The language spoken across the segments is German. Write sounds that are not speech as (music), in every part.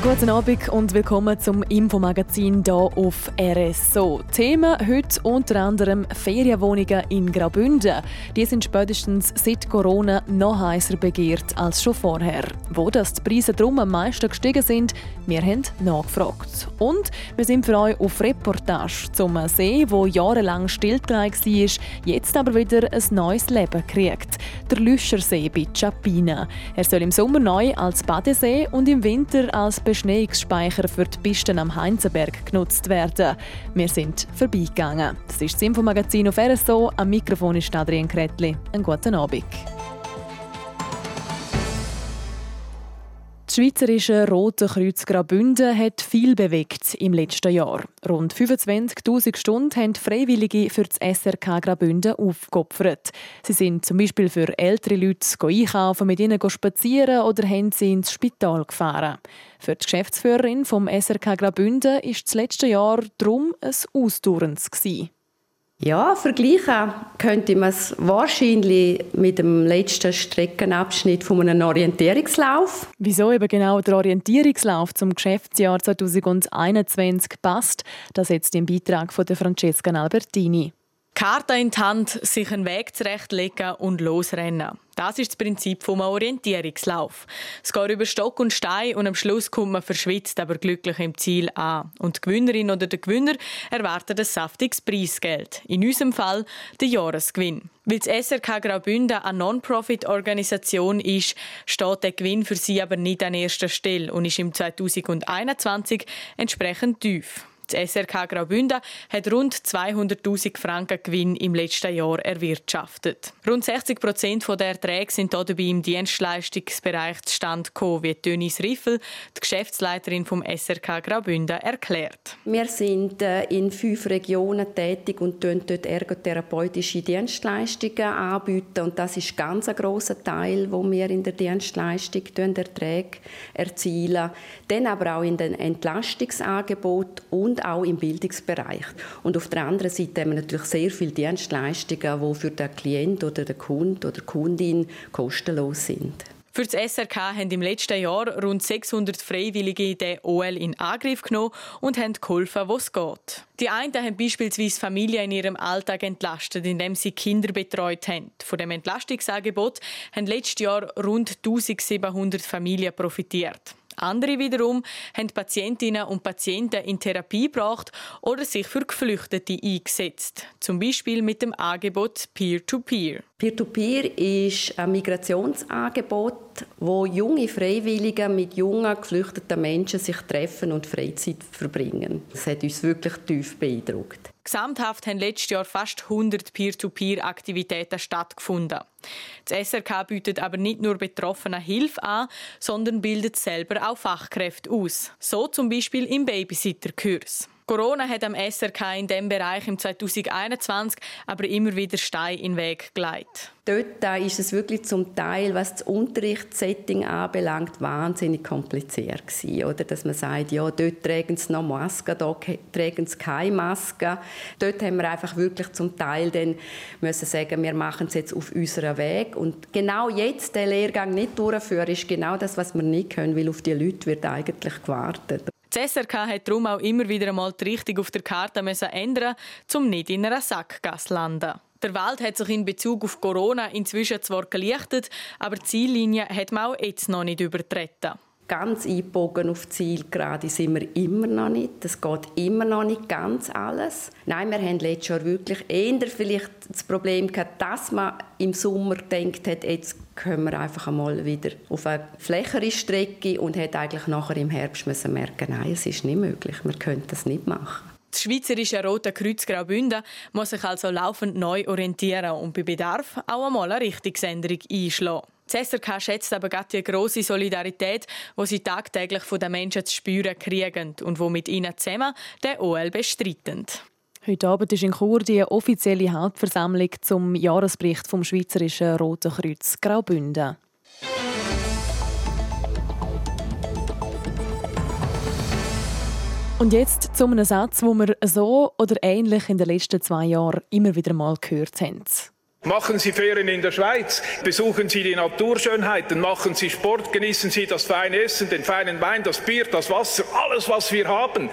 Guten Abend und willkommen zum Infomagazin hier auf RSO. Themen heute unter anderem Ferienwohnungen in Graubünden. Die sind spätestens seit Corona noch heißer begehrt als schon vorher. Wo das die Preise drum am meisten gestiegen sind, wir haben nachgefragt. Und wir sind für euch auf Reportage zum See, wo jahrelang stillgelegt war, jetzt aber wieder ein neues Leben kriegt. Der Lüschersee bei Chapina. Er soll im Sommer neu als Badesee und im Winter als Beschneiungsspeicher für die Pisten am Heinzenberg genutzt werden. Wir sind vorbeigegangen. Das ist das Infomagazin auf RSO. Am Mikrofon ist Adrian Kretli. Einen guten Abend. Schweizerische Rote Kreuz Graubünden hat viel bewegt im letzten Jahr. Rund 25.000 Stunden haben Freiwillige für das SRK Graubünden aufgeopfert. Sie sind zum Beispiel für ältere Leute einkaufen, mit ihnen spazieren oder haben sie ins Spital gefahren. Für die Geschäftsführerin vom SRK Graubünden ist das letzte Jahr darum ein ausdauerndes. Ja, vergleichen könnte man es wahrscheinlich mit dem letzten Streckenabschnitt von einem Orientierungslauf. Wieso eben genau der Orientierungslauf zum Geschäftsjahr 2021 passt, das jetzt im Beitrag von Francesca Albertini. Karte in die Hand, sich einen Weg zurechtlegen und losrennen. Das ist das Prinzip vom Orientierungslauf. Es geht über Stock und Stein und am Schluss kommt man verschwitzt, aber glücklich im Ziel an. Und die Gewinnerin oder der Gewinner erwartet ein saftiges Preisgeld. In unserem Fall den Jahresgewinn. Weil das SRK Graubünden eine Non-Profit-Organisation ist, steht der Gewinn für sie aber nicht an erster Stelle und ist im 2021 entsprechend tief. Das SRK Graubünden hat rund 200.000 Franken Gewinn im letzten Jahr erwirtschaftet. Rund 60 Prozent der Erträge sind dabei im Dienstleistungsbereich zustande gekommen, wie Dönis Riffel, die Geschäftsleiterin vom SRK Graubünden, erklärt. Wir sind äh, in fünf Regionen tätig und dort ergotherapeutische Dienstleistungen anbieten. Und das ist ganz ein grosser Teil, wo wir in der Dienstleistung Erträge erzielen. Dann aber auch in den Entlastungsangeboten und und auch im Bildungsbereich. Und auf der anderen Seite haben wir natürlich sehr viele Dienstleistungen, die für den Klient oder den Kunden oder die Kundin kostenlos sind. Für das SRK haben im letzten Jahr rund 600 Freiwillige den OL in Angriff genommen und haben geholfen, wo es geht. Die einen haben beispielsweise Familien in ihrem Alltag entlastet, indem sie Kinder betreut haben. Von dem Entlastungsangebot haben letztes Jahr rund 1700 Familien profitiert. Andere wiederum haben Patientinnen und Patienten in Therapie gebracht oder sich für Geflüchtete eingesetzt. Zum Beispiel mit dem Angebot Peer-to-Peer. Peer-to-Peer ist ein Migrationsangebot, wo junge Freiwillige mit jungen geflüchteten Menschen sich treffen und Freizeit verbringen. Das hat uns wirklich tief beeindruckt. Gesamthaft haben letztes Jahr fast 100 Peer-to-Peer-Aktivitäten stattgefunden. Das SRK bietet aber nicht nur Betroffenen Hilfe an, sondern bildet selber auch Fachkräfte aus. So zum Beispiel im Babysitter-Kurs. Corona hat am SRK in diesem Bereich im 2021 aber immer wieder Steine in den Weg gelegt. Dort ist es wirklich zum Teil, was das Unterrichtssetting anbelangt, wahnsinnig kompliziert gewesen, oder? Dass man sagt, ja, dort tragen sie noch Masken, dort tragen sie keine Masken. Dort haben wir einfach wirklich zum Teil dann müssen sagen, wir machen es jetzt auf unserem Weg. Und genau jetzt den Lehrgang nicht durchführen, ist genau das, was wir nicht können, weil auf die Leute wird eigentlich gewartet. Das SRK hat darum auch immer wieder einmal die Richtung auf der Karte ändern um nicht in einer Sackgasse zu landen. Der Wald hat sich in Bezug auf Corona inzwischen zwar gelichtet, aber die Ziellinie hat man auch jetzt noch nicht übertreten ganz einbogen auf Ziel gerade sind wir immer noch nicht. Das geht immer noch nicht ganz alles. Nein, wir haben letztes Jahr wirklich eher vielleicht das Problem gehabt, dass man im Sommer denkt hat, jetzt können wir einfach einmal wieder auf eine flächere Strecke und hat eigentlich nachher im Herbst müssen merken, nein, es ist nicht möglich, wir können das nicht machen. Das Schweizerische Rote Kreuz Graubünden muss sich also laufend neu orientieren und bei Bedarf auch einmal eine Richtungsänderung einschlagen. Die SRK schätzt aber gerade die grosse Solidarität, die sie tagtäglich von den Menschen zu spüren kriegen und die mit ihnen zusammen den OL bestreiten. Heute Abend ist in Chur die offizielle Hauptversammlung zum Jahresbericht vom Schweizerischen Roten Kreuz Graubünden. Und jetzt zu einem Satz, den wir so oder ähnlich in den letzten zwei Jahren immer wieder mal gehört haben. Machen Sie Ferien in der Schweiz, besuchen Sie die Naturschönheiten, machen Sie Sport, genießen Sie das feine Essen, den feinen Wein, das Bier, das Wasser, alles, was wir haben.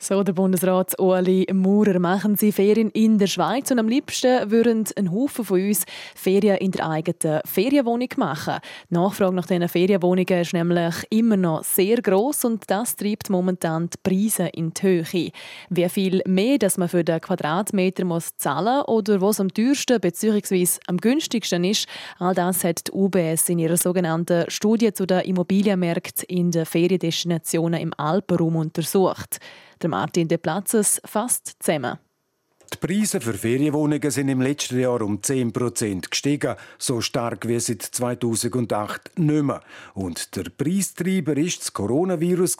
So der Bundesrat Ueli Maurer machen sie Ferien in der Schweiz und am liebsten würden ein Haufen von uns Ferien in der eigenen Ferienwohnung machen. Die Nachfrage nach diesen Ferienwohnungen ist nämlich immer noch sehr groß und das treibt momentan die Preise in die Höhe. Wie viel mehr dass man für den Quadratmeter muss zahlen oder was am teuersten bzw. am günstigsten ist, all das hat die UBS in ihrer sogenannten Studie zu den Immobilienmärkten in den Feriendestinationen im Alpenraum untersucht. Der Martin De Platzes fasst zusammen. Die Preise für Ferienwohnungen sind im letzten Jahr um 10% gestiegen, so stark wie seit 2008 nicht mehr. Und der Preistreiber war das Coronavirus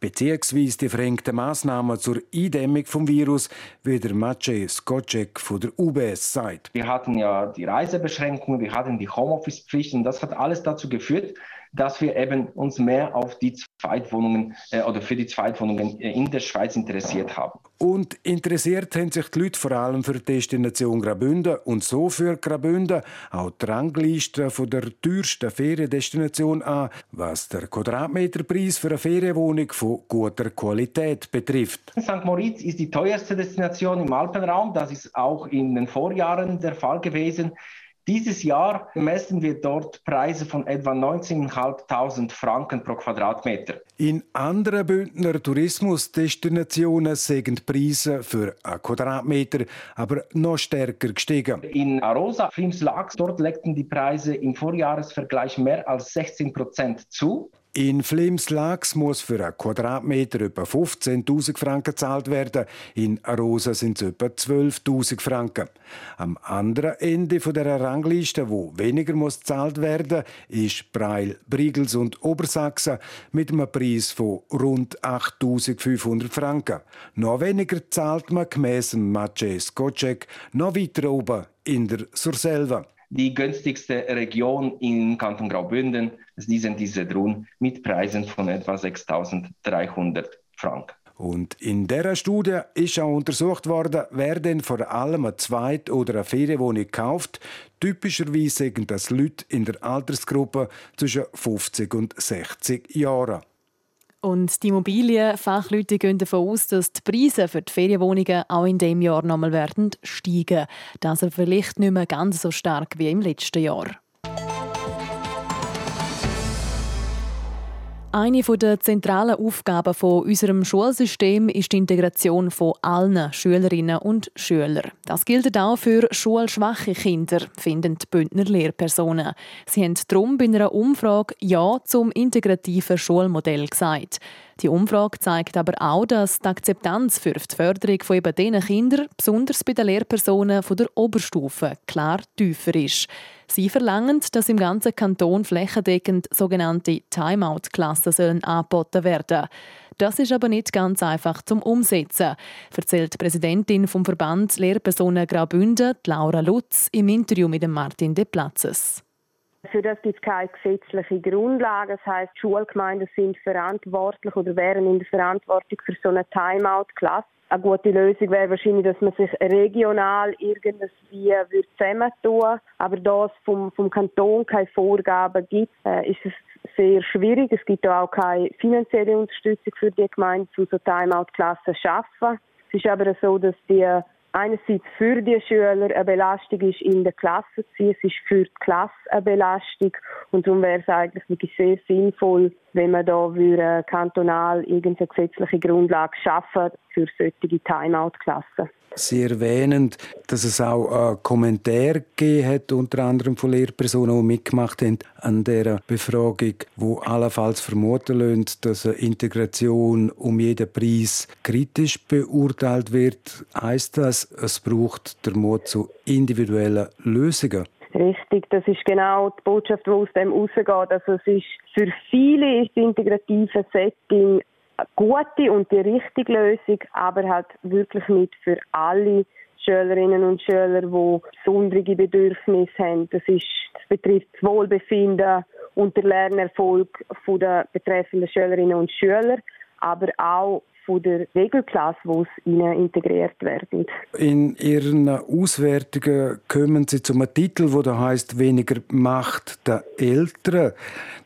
beziehungsweise die verhängten Massnahmen zur Eindämmung vom Virus, wie der Maciej Skocek von der UBS sagt. Wir hatten ja die Reisebeschränkungen, wir hatten die Homeoffice-Pflicht und das hat alles dazu geführt, dass wir eben uns mehr auf die Zweitwohnungen äh, oder für die Zweitwohnungen äh, in der Schweiz interessiert haben. Und interessiert haben sich die Leute vor allem für die Destination Graubünden und so für Graubünden auch die Rangliste von der teuersten Feriendestination an, was der Quadratmeterpreis für eine Ferienwohnung von guter Qualität betrifft. St. Moritz ist die teuerste Destination im Alpenraum. Das ist auch in den Vorjahren der Fall gewesen. Dieses Jahr messen wir dort Preise von etwa 19.500 Franken pro Quadratmeter. In anderen Bündner Tourismusdestinationen sind die Preise für einen Quadratmeter aber noch stärker gestiegen. In Arosa, Flims Lachs, dort legten die Preise im Vorjahresvergleich mehr als 16 Prozent zu. In Flims-Lax muss für einen Quadratmeter etwa 15.000 Franken gezahlt werden. In Arosa sind es etwa 12.000 Franken. Am anderen Ende dieser Rangliste, wo weniger muss gezahlt werden, ist Breil, Brigels und Obersachsen mit einem Preis von rund 8.500 Franken. Noch weniger zahlt man gemäss Maciej Skocek noch weiter oben in der Surselva die günstigste Region im Kanton Graubünden. Sind diese Drohnen mit Preisen von etwa 6.300 Franken. Und in dieser Studie ist auch untersucht worden, wer denn vor allem eine Zweit- oder eine Ferienwohnung kauft. Typischerweise sind das Leute in der Altersgruppe zwischen 50 und 60 Jahren. Und die Immobilienfachleute gehen davon aus, dass die Preise für die Ferienwohnungen auch in diesem Jahr nochmal werden steigen. Das vielleicht nicht mehr ganz so stark wie im letzten Jahr. Eine der zentralen Aufgaben von unserem Schulsystem ist die Integration von allen Schülerinnen und Schülern. Das gilt auch für schulschwache Kinder, finden die Bündner Lehrpersonen. Sie haben darum bei einer Umfrage Ja zum integrativen Schulmodell gesagt. Die Umfrage zeigt aber auch, dass die Akzeptanz für die Förderung von eben diesen Kindern, besonders bei den Lehrpersonen von der Oberstufe, klar tiefer ist. Sie verlangen, dass im ganzen Kanton flächendeckend sogenannte Timeout-Klassen angeboten werden Das ist aber nicht ganz einfach zum Umsetzen, erzählt die Präsidentin vom Verband Lehrpersonen Graubünden, Laura Lutz, im Interview mit Martin De Platzes. Für das gibt es keine gesetzliche Grundlage. Das heisst, Schulgemeinden sind verantwortlich oder wären in der Verantwortung für so eine Timeout-Klasse. Eine gute Lösung wäre wahrscheinlich, dass man sich regional irgendwie zusammentun würde. Aber da es vom, vom Kanton keine Vorgaben gibt, äh, ist es sehr schwierig. Es gibt auch keine finanzielle Unterstützung für die Gemeinden, die so Timeout-Klassen schaffen. Es ist aber so, dass die einerseits für die Schüler eine Belastung ist, in der Klasse zu sein. Es ist für die Klasse eine Belastung. Und darum wäre es eigentlich wirklich sehr sinnvoll, wenn man da würde, kantonal irgendeine gesetzliche Grundlage schaffen für solche Timeout-Klassen. Sie erwähnen, dass es auch einen Kommentar gegeben hat, unter anderem von Lehrpersonen, die mitgemacht haben an dieser Befragung, wo allenfalls vermuten lassen, dass eine Integration um jeden Preis kritisch beurteilt wird. Heißt das, es braucht der Mut zu individuellen Lösungen? Richtig, das ist genau die Botschaft, die aus dem rausgeht. Also es ist für viele ist das integrative Setting gute und die richtige Lösung, aber halt wirklich nicht für alle Schülerinnen und Schüler, die besondere Bedürfnisse haben. Das, ist, das betrifft das Wohlbefinden und den Lernerfolg der betreffenden Schülerinnen und Schüler, aber auch von der Regelklasse, wo es ihnen integriert werden. In Ihren Auswertungen kommen Sie zu einem Titel, wo da heißt weniger Macht der Eltern.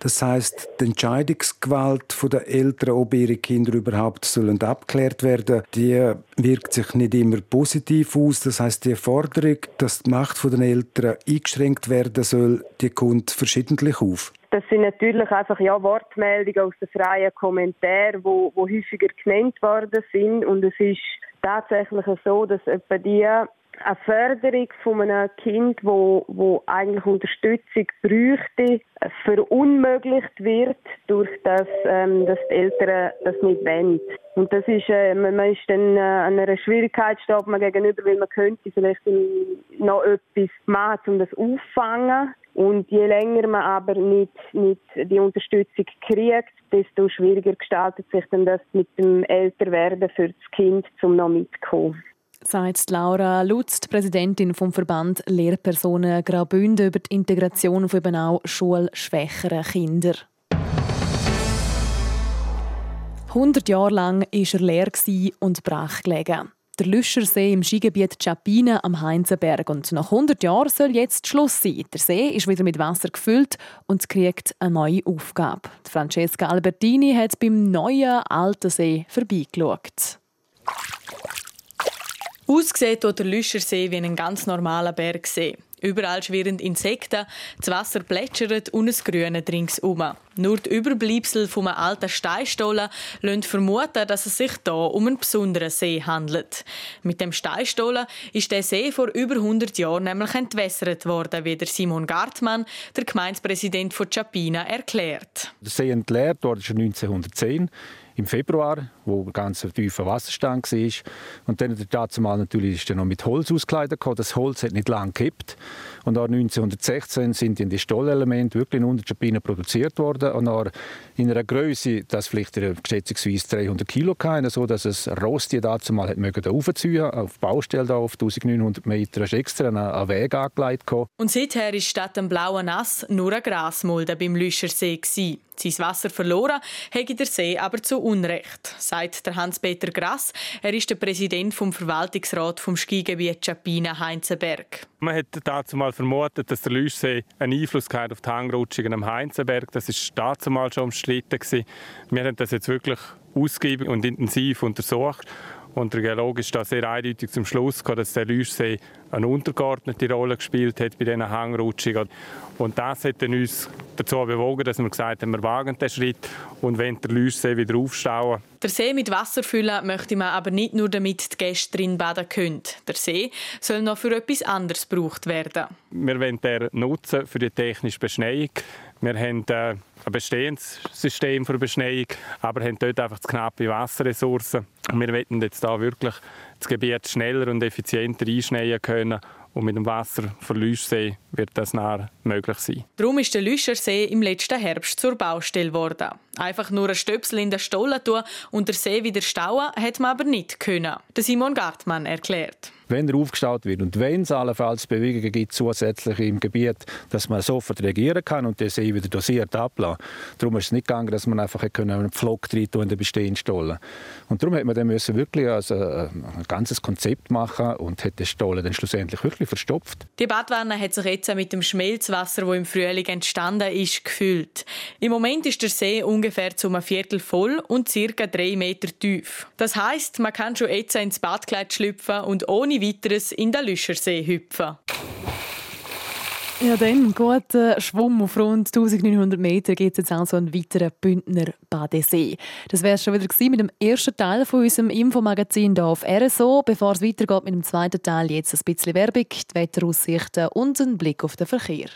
Das heißt, die Entscheidungsgewalt der Eltern, ob ihre Kinder überhaupt sollen abklärt werden, die wirkt sich nicht immer positiv aus. Das heißt, die Forderung, dass die Macht der Eltern eingeschränkt werden soll, die kommt verschiedentlich auf. Das sind natürlich einfach ja, Wortmeldungen aus den freien Kommentaren, wo, wo häufiger genannt worden sind. Und es ist tatsächlich so, dass etwa die eine Förderung von einem Kind, wo, wo eigentlich Unterstützung bräuchte, verunmöglicht wird durch das, ähm, dass die Eltern das nicht wollen. Und das ist, äh, man ist dann äh, an einer Schwierigkeit steht man gegenüber, weil man könnte vielleicht noch etwas machen, um das auffangen. Und je länger man aber nicht, nicht die Unterstützung kriegt, desto schwieriger gestaltet sich dann das mit dem Älterwerden für das Kind, um noch mitzukommen sagt Laura Lutz, Präsidentin vom Verband Lehrpersonen Graubünden über die Integration von eben auch schulschwächeren Kindern. 100 Jahre lang war er leer und brach gelegen. Der Lüschersee im Skigebiet Chapine am Heinzenberg. Und nach 100 Jahren soll jetzt Schluss sein. Der See ist wieder mit Wasser gefüllt und kriegt eine neue Aufgabe. Francesca Albertini hat beim neuen alten See vorbeigeschaut. Aussieht der Lüschersee wie ein ganz normaler Bergsee. Überall schwirren Insekten, das Wasser plätschert und es grüne ringsum. Nur die Überbleibsel vom alten Steinstollen lassen vermuten, dass es sich hier um einen besonderen See handelt. Mit dem Steinstollen ist der See vor über 100 Jahren nämlich entwässert worden, wie der Simon Gartmann, der Gemeindepräsident von Chapina, erklärt. Der See entleert wurde 1910 im Februar, wo ganz tiefer Wasserstand war. Und dann dazu mal natürlich ist er noch mit Holz auskleidet Das Holz hat nicht lange gekippt. Und auch 1916 sind die Stollelemente wirklich in Unterschapinen produziert worden. Und auch in einer Größe, das vielleicht schätzungsweise 300 Kilo hatten, so dass es Rost dazu mal aufziehen auf Baustelle auf 1900 Meter ist extra einen Weg angelegt. Und seither ist statt dem blauen Nass nur eine Grasmulde beim Lüschersee gewesen. Sein Wasser verloren hätte der See aber zu Unrecht, sagt der Hans-Peter Grass. Er ist der Präsident vom Verwaltungsrat vom Skigebiet Chapina-Heinzenberg. Man hat dazu mal vermutet, dass der Lüschsee einen Einfluss auf die Hangrutschungen am Heinzenberg. Das ist dazu mal schon umstritten. Wir haben das jetzt wirklich ausgiebig und intensiv untersucht und der Geologe ist da sehr eindeutig zum Schluss gekommen, dass der Lüschsee eine untergeordnete Rolle gespielt hat bei diesen Hangrutschungen. Und das hat uns dazu bewogen, dass wir gesagt haben, wir wagen den Schritt und wenn der Lüschsee wieder aufstauen. Der See mit Wasser füllen möchte man aber nicht nur, damit die Gäste drin baden können. Der See soll noch für etwas anderes gebraucht werden. Wir wollen den nutzen für die technische Beschneiung. Wir haben äh, ein bestehendes System für Beschneiung, aber haben dort einfach zu knappe Wasserressourcen. Und wir wollen jetzt da wirklich das Gebiet schneller und effizienter einschneien können und mit dem Wasser wird das nachher möglich sein. Darum ist der Lüschersee im letzten Herbst zur Baustelle geworden. Einfach nur ein Stöpsel in der Stolle tun und der See wieder stauen, hätte man aber nicht können. Simon Gartmann erklärt wenn er aufgestaut wird und wenn es allenfalls Bewegungen gibt zusätzlich im Gebiet, dass man sofort reagieren kann und See wieder dosiert ablassen. Darum ist es nicht gegangen, dass man einfach einen Pflock rein in den bestehenden Stollen. Und darum hat man dann müssen wirklich also ein ganzes Konzept machen und hat den Stollen dann schlussendlich wirklich verstopft. Die Badwanne hat sich jetzt mit dem Schmelzwasser, das im Frühling entstanden ist, gefüllt. Im Moment ist der See ungefähr zu einem Viertel voll und circa drei Meter tief. Das heißt, man kann schon jetzt ins Badkleid schlüpfen und ohne weiteres in den Lüschersee hüpfen. Ja, dann guter Schwumm auf rund 1900 Meter geht es jetzt also einen weiteren Bündner Badesee. Das wäre schon wieder mit dem ersten Teil von unserem Infomagazin hier auf RSO. Bevor es weitergeht mit dem zweiten Teil, jetzt ein bisschen Werbung, die Wetteraussichten und ein Blick auf den Verkehr.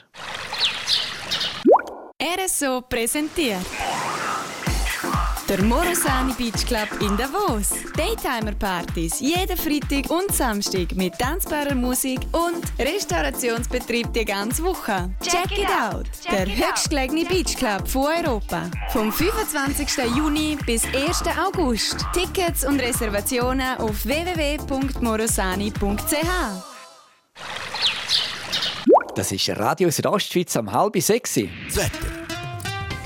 RSO präsentiert der Morosani Beach Club in Davos. Daytimer-Partys jeden Freitag und Samstag mit tanzbarer Musik und Restaurationsbetrieb die ganze Woche. Check, Check it out! Der höchstgelegene Beach Club von Europa. Vom 25. Juni bis 1. August. Tickets und Reservationen auf www.morosani.ch. Das ist Radio Südostschweiz am halb sechs. Das Wetter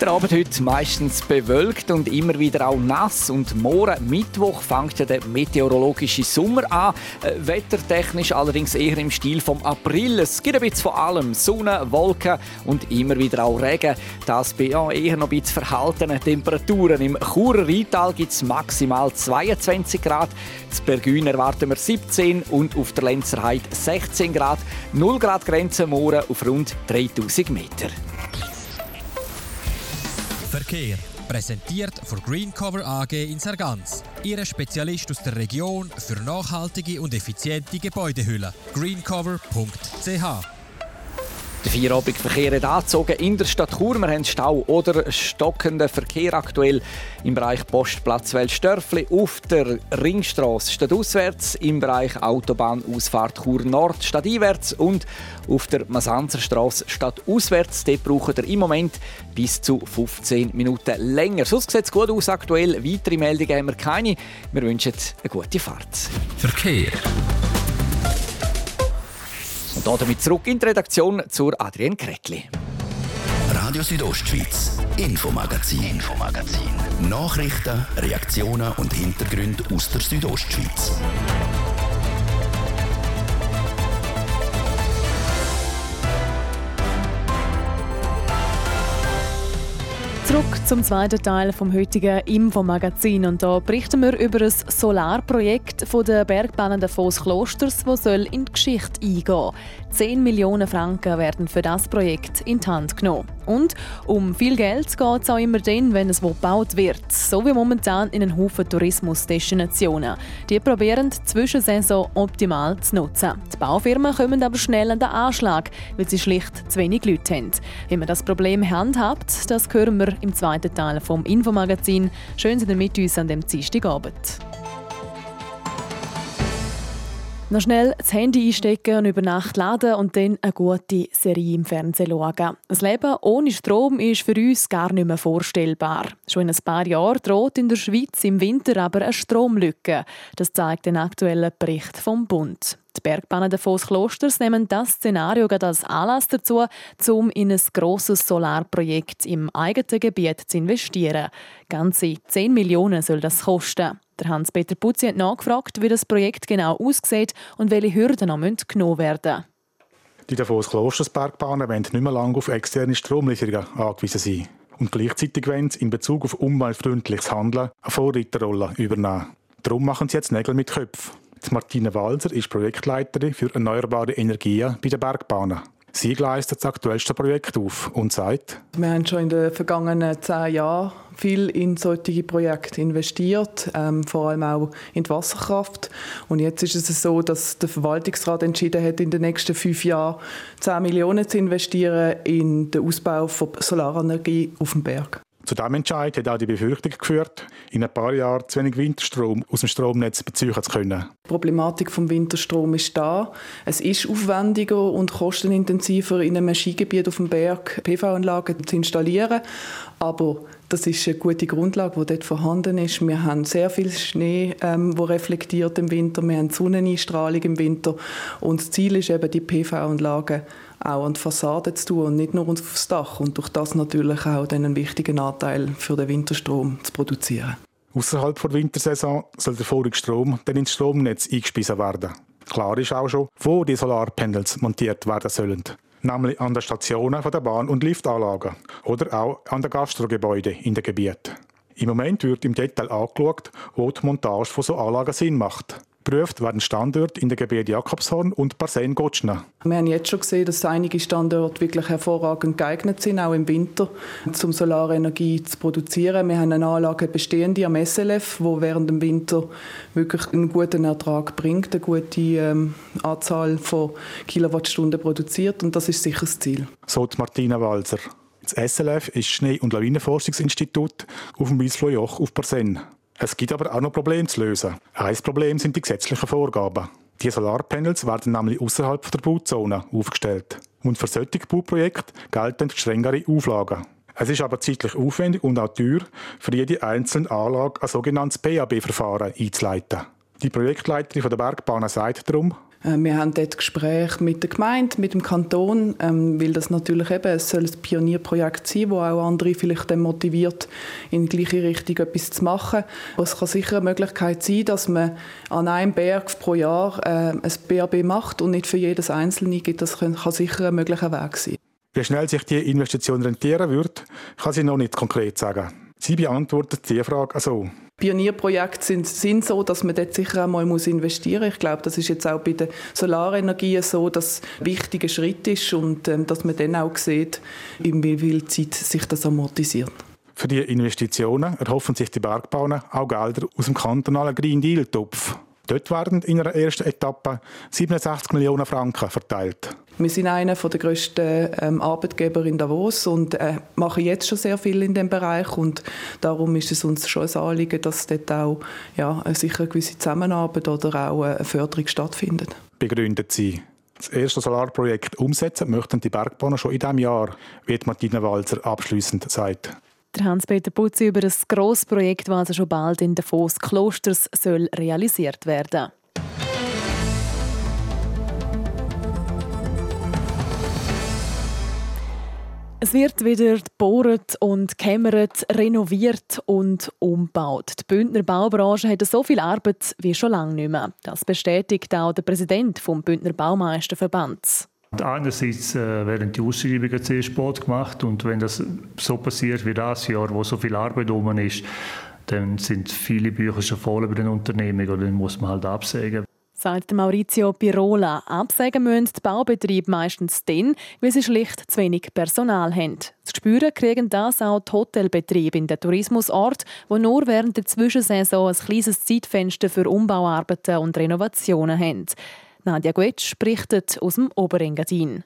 der Abend heute meistens bewölkt und immer wieder auch nass. Und morgen Mittwoch fängt ja der meteorologische Sommer an. Äh, wettertechnisch allerdings eher im Stil vom April. Es gibt ein bisschen von allem. Sonne, Wolken und immer wieder auch Regen. Das bei ja, eher noch ein bisschen verhaltenen Temperaturen. Im Churer Rheintal gibt es maximal 22 Grad. Das Bergün erwarten wir 17 und auf der Lenzerheide 16 Grad. 0 Grad Grenze morgen auf rund 3000 Meter. Verkehr. Präsentiert von Greencover AG in Sargans. Ihre Spezialist aus der Region für nachhaltige und effiziente Gebäudehülle. greencover.ch der Feierabendverkehr hat angezogen in der Stadt Chur. Wir haben Stau oder stockenden Verkehr aktuell im Bereich Postplatz Welsdörfli auf der Ringstraße stadtauswärts, im Bereich Autobahnausfahrt Chur Nord stadteinwärts und auf der Masanzerstraße stadtauswärts. Dort brauchen wir im Moment bis zu 15 Minuten länger. Sonst sieht es gut aus aktuell. Weitere Meldungen haben wir keine. Wir wünschen eine gute Fahrt. Verkehr. Und damit zurück in die Redaktion zur Adrienne Kretli. Radio Südostschweiz, Infomagazin, Infomagazin. Nachrichten, Reaktionen und Hintergründe aus der Südostschweiz. Zurück zum zweiten Teil vom heutigen Infomagazin und da berichten wir über ein Solarprojekt von der Bergbahnen Davos Klosters, das soll in die Geschichte eingehen. 10 Millionen Franken werden für das Projekt in die Hand genommen. Und um viel Geld geht es auch immer dann, wenn es gebaut wird. So wie momentan in einem Haufen Tourismusdestinationen. Die probieren die Zwischensaison optimal zu nutzen. Die Baufirmen kommen aber schnell an den Anschlag, weil sie schlicht zu wenig Leute haben. Wie man das Problem handhabt, das hören wir im zweiten Teil vom Infomagazin. Schön, dass ihr mit uns an dem Dienstagabend. Noch schnell das Handy einstecken und über Nacht laden und dann eine gute Serie im Fernsehen schauen. Das Leben ohne Strom ist für uns gar nicht mehr vorstellbar. Schon in ein paar Jahren droht in der Schweiz im Winter aber eine Stromlücke. Das zeigt ein aktueller Bericht vom Bund. Die Bergbahnen der Klosters nehmen das Szenario als Anlass dazu, um in ein grosses Solarprojekt im eigenen Gebiet zu investieren. Ganze 10 Millionen soll das kosten. Der Hans-Peter Putzi hat nachgefragt, wie das Projekt genau aussieht und welche Hürden noch genommen werden Die Davos Klostersbergbahnen wollen nicht mehr lange auf externe Stromlieferungen angewiesen sein. Und gleichzeitig wollen sie in Bezug auf umweltfreundliches Handeln eine Vorreiterrolle übernehmen. Darum machen sie jetzt Nägel mit Köpfen. Martine Walser ist Projektleiterin für erneuerbare Energien bei den Bergbahnen. Sie gleistet das aktuellste Projekt auf und sagt, wir haben schon in den vergangenen zehn Jahren viel in solche Projekte investiert, ähm, vor allem auch in die Wasserkraft. Und jetzt ist es so, dass der Verwaltungsrat entschieden hat, in den nächsten fünf Jahren 10 Millionen zu investieren in den Ausbau von Solarenergie auf dem Berg. Zu diesem Entscheid hat auch die Befürchtung geführt, in ein paar Jahren zu wenig Winterstrom aus dem Stromnetz beziehen zu können. Die Problematik vom Winterstrom ist da. Es ist aufwendiger und kostenintensiver, in einem Skigebiet auf dem Berg PV-Anlagen zu installieren. Aber das ist eine gute Grundlage, die dort vorhanden ist. Wir haben sehr viel Schnee, ähm, wo reflektiert im Winter. Wir haben Sonneneinstrahlung im Winter. Und das Ziel ist eben, die PV-Anlagen auch an die Fassade zu tun und nicht nur aufs Dach. Und durch das natürlich auch einen wichtigen Anteil für den Winterstrom zu produzieren. Außerhalb der Wintersaison soll der vorige Strom dann ins Stromnetz eingespeist werden. Klar ist auch schon, wo die Solarpanels montiert werden sollen. Nämlich an den Stationen der Bahn- und Liftanlagen oder auch an den Gastrogebäuden in den Gebieten. Im Moment wird im Detail angeschaut, wo die Montage von so Anlagen Sinn macht. Geprüft werden Standorte in den Gebieten Jakobshorn und Parsein-Gotschna. Wir haben jetzt schon gesehen, dass einige Standorte wirklich hervorragend geeignet sind, auch im Winter, um Solarenergie zu produzieren. Wir haben eine Anlage bestehende am SLF, wo während dem Winter wirklich einen guten Ertrag bringt, eine gute ähm, Anzahl von Kilowattstunden produziert und das ist sicher das Ziel. So Martina Walser. Das SLF ist Schnee- und Lawinenforschungsinstitut auf dem Wiesflojoch auf Parsen. Es gibt aber auch noch Probleme zu lösen. Ein Problem sind die gesetzlichen Vorgaben. Die Solarpanels werden nämlich außerhalb der Bauzone aufgestellt. Und für solche Bauprojekte gelten strengere Auflagen. Es ist aber zeitlich aufwendig und auch teuer, für jede einzelne Anlage ein sogenanntes PAB-Verfahren einzuleiten. Die Projektleiterin der Bergbahnen sagt darum, wir haben dort Gespräche mit der Gemeinde, mit dem Kanton, ähm, weil das natürlich eben, es soll ein Pionierprojekt sein, wo auch andere vielleicht dann motiviert, in die gleiche Richtung etwas zu machen. Es kann sicher eine Möglichkeit sein, dass man an einem Berg pro Jahr äh, ein BAB macht und nicht für jedes Einzelne gibt. Das kann, sicher ein möglicher Weg sein. Wie schnell sich die Investition rentieren wird, kann sie noch nicht konkret sagen. Sie beantwortet diese Frage so. Pionierprojekte sind, sind so, dass man dort sicher einmal muss investieren muss. Ich glaube, das ist jetzt auch bei der Solarenergie so, dass ein wichtiger Schritt ist und ähm, dass man dann auch sieht, in wie viel Zeit sich das amortisiert. Für die Investitionen erhoffen sich die Bergbauern auch Gelder aus dem kantonalen Green Deal-Topf. Dort werden in einer ersten Etappe 67 Millionen Franken verteilt. Wir sind einer der grössten ähm, Arbeitgeber in Davos und äh, machen jetzt schon sehr viel in dem Bereich und darum ist es uns schon ein Anliegen, dass dort auch ja, sicher eine gewisse Zusammenarbeit oder auch eine Förderung stattfindet. Begründet Sie. Das erste Solarprojekt umsetzen möchten die Bergbahnen schon in diesem Jahr, wie Martina Walzer abschließend sagt. Der Hans-Peter Putzi über das Grossprojekt, das also schon bald in Davos Klosters soll realisiert werden Es wird wieder gebohrt und gekämmert, renoviert und umgebaut. Die Bündner Baubranche hat so viel Arbeit wie schon lange nicht mehr. Das bestätigt auch der Präsident vom Bündner Baumeisterverbands. Einerseits äh, werden die Ausschreibungen sehr Sport gemacht und wenn das so passiert wie das Jahr, wo so viel Arbeit um ist, dann sind viele Bücher schon voll über den Unternehmen und dann muss man halt absägen sagt Maurizio Pirola. Absagen müssen die Baubetriebe meistens dann, weil sie schlicht zu wenig Personal haben. Zu spüren kriegen das auch die Hotelbetriebe in den Tourismusorten, wo nur während der Zwischensaison ein kleines Zeitfenster für Umbauarbeiten und Renovationen haben. Nadja Guetsch berichtet aus dem Oberengadin.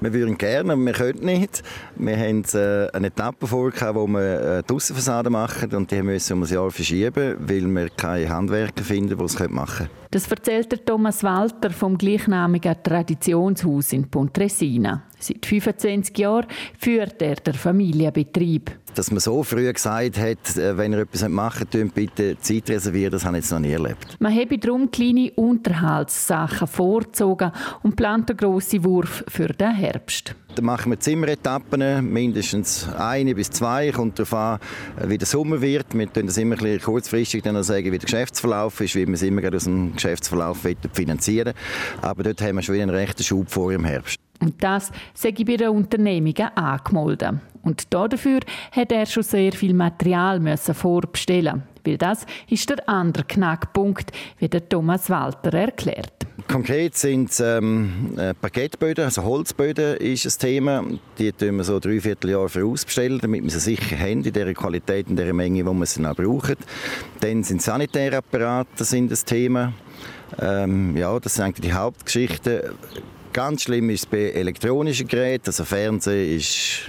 Wir würden gerne, aber wir können nicht. Wir haben äh, eine Etappe vor, wo wir äh, die Aussenfassade machen und die müssen wir ein Jahr verschieben, weil wir keine Handwerker finden, die es machen können. Das erzählt der Thomas Walter vom gleichnamigen Traditionshaus in Pontresina. Seit 25 Jahren führt er den Familienbetrieb. Dass man so früh gesagt hat, äh, wenn ihr etwas machen wollt, bitte Zeit reservieren, das habe ich jetzt noch nie erlebt. Man habe darum kleine Unterhaltssachen vorgezogen und plant einen grossen Wurf für den Herbst. Dann machen wir Zimmeretappen, mindestens eine bis zwei. Kommt darauf an, wie der Sommer wird. Wir können das immer ein kurzfristig dann sagen, wie der Geschäftsverlauf ist, wie wir es immer aus dem Geschäftsverlauf finanzieren Aber dort haben wir schon einen rechten Schub vor im Herbst. Und das sei bei den Unternehmungen angemeldet. Und dafür hat er schon sehr viel Material vorbestellen weil das ist der andere Knackpunkt, wie der Thomas Walter erklärt. Konkret sind ähm, äh, Parkettböden, also Holzböden ist ein Thema. Die tun wir so drei Vierteljahr vorausbestellen, damit wir sie sicher haben, in der Qualität, in der Menge, wo wir sie auch brauchen. Dann sind Sanitärapparate sind das Thema. Ähm, ja, das sind eigentlich die Hauptgeschichten. Ganz schlimm ist es bei elektronischen Geräten, also Fernsehen ist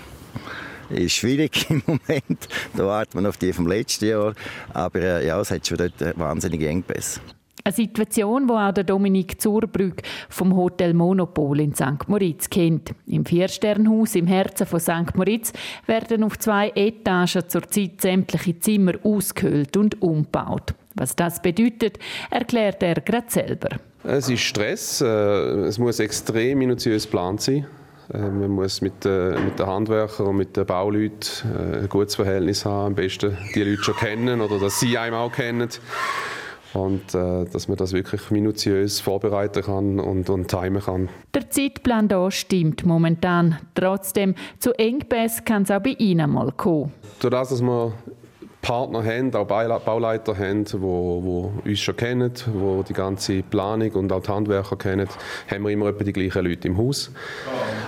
ist schwierig (laughs) im Moment. Da wartet man auf die vom letzten Jahr. Aber äh, ja, es hat schon dort wahnsinnige Engpässe. Eine Situation, die auch Dominik Zurbrück vom Hotel Monopol in St. Moritz kennt. Im Viersternhaus im Herzen von St. Moritz werden auf zwei Etagen zurzeit sämtliche Zimmer ausgehöhlt und umgebaut. Was das bedeutet, erklärt er gerade selber. Es ist Stress. Äh, es muss extrem minutiös geplant sein. Äh, man muss mit, äh, mit den Handwerkern und mit den Bauleuten ein gutes Verhältnis haben. Am besten die Leute schon kennen oder dass sie einem auch kennen. Und dass man das wirklich minutiös vorbereiten kann und, und timen kann. Der Zeitplan hier stimmt momentan. Trotzdem, zu Engpässen kann es auch bei Ihnen mal kommen. Durch das, dass wir Partner haben, auch Bauleiter haben, die, die uns schon kennen, die die ganze Planung und auch die Handwerker kennen, haben wir immer etwa die gleichen Leute im Haus.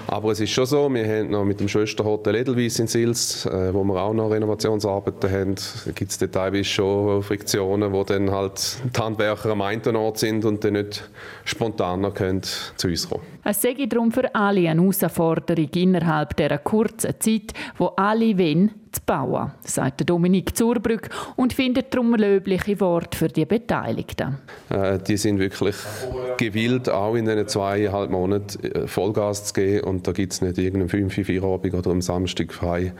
Aber es ist schon so, wir haben noch mit dem Schwesterhotel Edelweiss in Sils, äh, wo wir auch noch Renovationsarbeiten haben, da gibt es teilweise schon Friktionen, wo dann halt die Handwerker am einen Ort sind und dann nicht spontaner können zu uns kommen. Es sei darum für alle eine Herausforderung innerhalb dieser kurzen Zeit, wo alle wollen, zu bauen, sagt Dominik Zurbrück und findet darum löbliche Worte für die Beteiligten. Äh, die sind wirklich gewillt, auch in diesen zweieinhalb Monaten äh, Vollgas zu geben und da gibt es nicht irgendeinen 5 Feierabend oder am Samstag frei.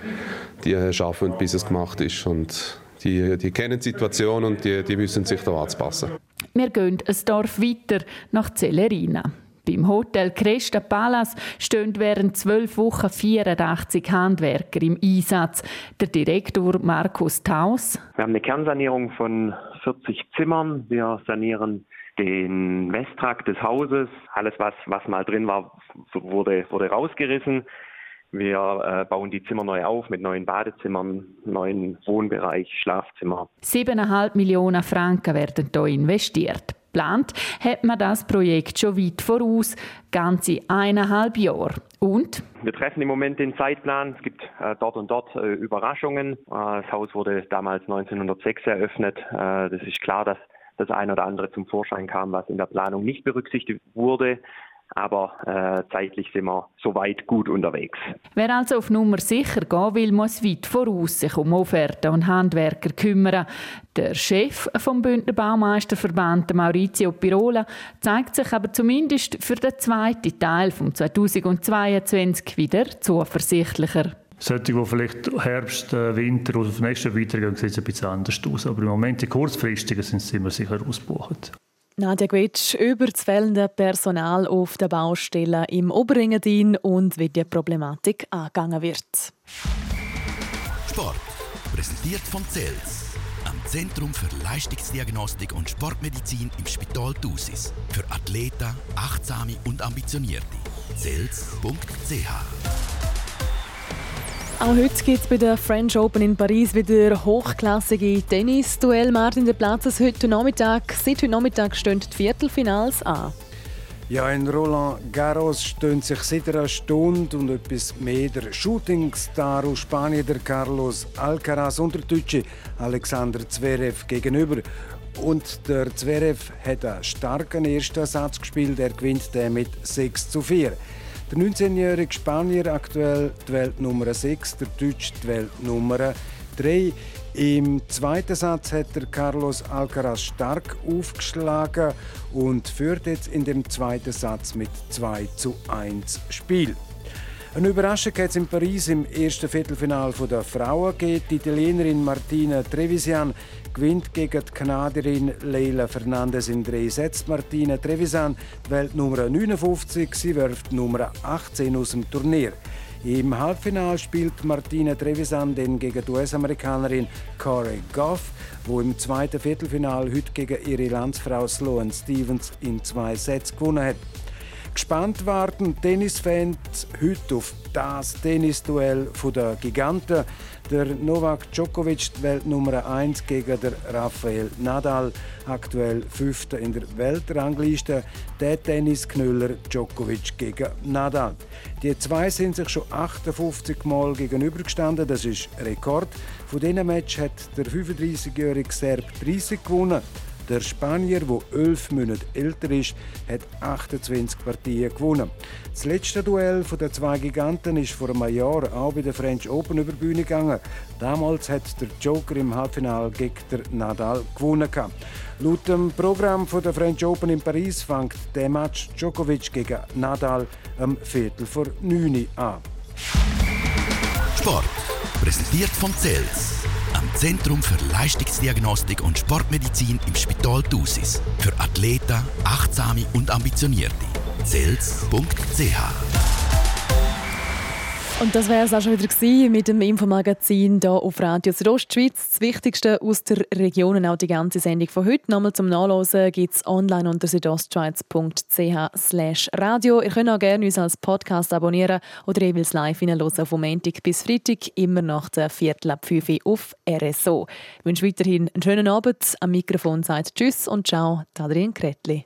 Die arbeiten, bis es gemacht ist und die, die kennen die Situation und die, die wissen sich da anzupassen. Wir gehen ein Dorf weiter nach Celerina. Beim Hotel Cresta Palace stehen während zwölf Wochen 84 Handwerker im Einsatz. Der Direktor Markus Taus. Wir haben eine Kernsanierung von 40 Zimmern. Wir sanieren den Westtrakt des Hauses. Alles, was, was mal drin war, wurde, wurde rausgerissen. Wir äh, bauen die Zimmer neu auf mit neuen Badezimmern, neuen Wohnbereich, Schlafzimmer. 7,5 Millionen Franken werden hier investiert. Geplant hat man das Projekt schon weit voraus, ganze eineinhalb Jahre. Und? Wir treffen im Moment den Zeitplan. Es gibt äh, dort und dort äh, Überraschungen. Äh, das Haus wurde damals 1906 eröffnet. Äh, das ist klar, dass das ein oder andere zum Vorschein kam, was in der Planung nicht berücksichtigt wurde aber äh, zeitlich sind wir soweit gut unterwegs. Wer also auf Nummer sicher gehen will, muss weit voraus sich um Offerten und Handwerker kümmern. Der Chef vom Bündner Baumeisterverband, Maurizio Pirola, zeigt sich aber zumindest für den zweiten Teil vom 2022 wieder zuversichtlicher. Solche, die vielleicht Herbst, äh, Winter oder auf nächsten weitergehen, sieht es ein bisschen anders aus. Aber im Moment, die kurzfristigen, sind sie immer sicher ausgebucht. Nadja Gwetsch über das fehlende Personal auf der Baustelle im Oberengadin und wie die Problematik angegangen wird. Sport, präsentiert von CELS, am Zentrum für Leistungsdiagnostik und Sportmedizin im Spital Thusis. Für Athleten, Achtsame und Ambitionierte. CELS.ch auch heute gibt es bei der French Open in Paris wieder hochklassige Tennis-Duell. Martin, der Platz ist heute Nachmittag. Seit heute Nachmittag stehen die Viertelfinals an. Ja, in Roland Garros stehen sich seit einer Stunde und etwas mehr der Shootingstar aus Spanien, der Carlos Alcaraz und der Deutsche Alexander Zverev gegenüber. Und der Zverev hat einen starken ersten Satz gespielt. Er gewinnt den mit 6 zu 4. Der 19-jährige Spanier aktuell die Weltnummer 6, der Deutsche die Weltnummer 3. Im zweiten Satz hat der Carlos Alcaraz stark aufgeschlagen und führt jetzt in dem zweiten Satz mit 2 zu 1 Spiel. Eine Überraschung hat es in Paris im ersten Viertelfinal der Frauen gegeben. Die Italienerin Martina Trevisian gewinnt gegen die Kanadierin Leila Fernandez in drei Sätzen. Martina Trevisan, die Weltnummer 59, sie wirft Nummer 18 aus dem Turnier. Im Halbfinale spielt Martina Trevisan den gegen die US-Amerikanerin Corey Goff, wo im zweiten Viertelfinal heute gegen ihre Landsfrau Sloane Stevens in zwei Sätzen gewonnen hat. Gespannt warten Tennisfans heute auf das Tennisduell der Giganten. Der Novak Djokovic, die Weltnummer 1 gegen der Rafael Nadal, aktuell Fünfter in der Weltrangliste. Der Tennisknüller Djokovic gegen Nadal. Die zwei sind sich schon 58 Mal gegenübergestanden. Das ist Rekord. Von diesem Match hat der 35-jährige Serb 30 gewonnen. Der Spanier, der elf Monate älter ist, hat 28 Partien gewonnen. Das letzte Duell der zwei Giganten ist vor einem Jahr auch bei der French Open über die Bühne gegangen. Damals hat der Joker im Halbfinale gegen Nadal gewonnen. Laut dem Programm der French Open in Paris fängt der Match Djokovic gegen Nadal am Viertel vor 9 Uhr an. Sport, präsentiert von Zels am Zentrum für Leistungsdiagnostik und Sportmedizin im Spital Thusis. Für Athleten, Achtsame und Ambitionierte. Zels.ch und das wäre es auch schon wieder mit dem Infomagazin hier auf Radio Südostschweiz. Das Wichtigste aus der Region und auch die ganze Sendung von heute. Nochmal zum Nachlesen gibt es online unter südostschweiz.ch radio. Ihr könnt auch gerne uns als Podcast abonnieren oder jeweils live hineinhören vom Montag bis Freitag, immer nach der Viertel ab 5 Uhr auf RSO. Ich wünsche weiterhin einen schönen Abend. Am Mikrofon sagt Tschüss und Ciao, Adrian Kretli.